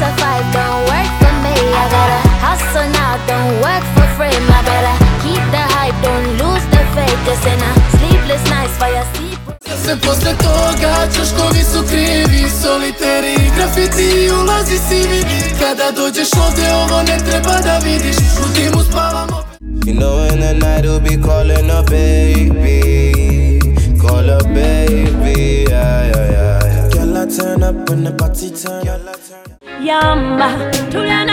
to five don't work for me. I gotta hustle now, don't work for free. I better keep the hype, don't lose the faith. This in a sleepless nights for your sleep. Se posle toga čoškovi su krivi Soliteri i grafiti ulazi sivi Kada dođeš ovdje ovo ne treba da vidiš U timu spavamo You know in the night we'll be calling a baby Call a baby, yeah, yeah, yeah, yeah. Girl, I turn up when the party turn Girl, I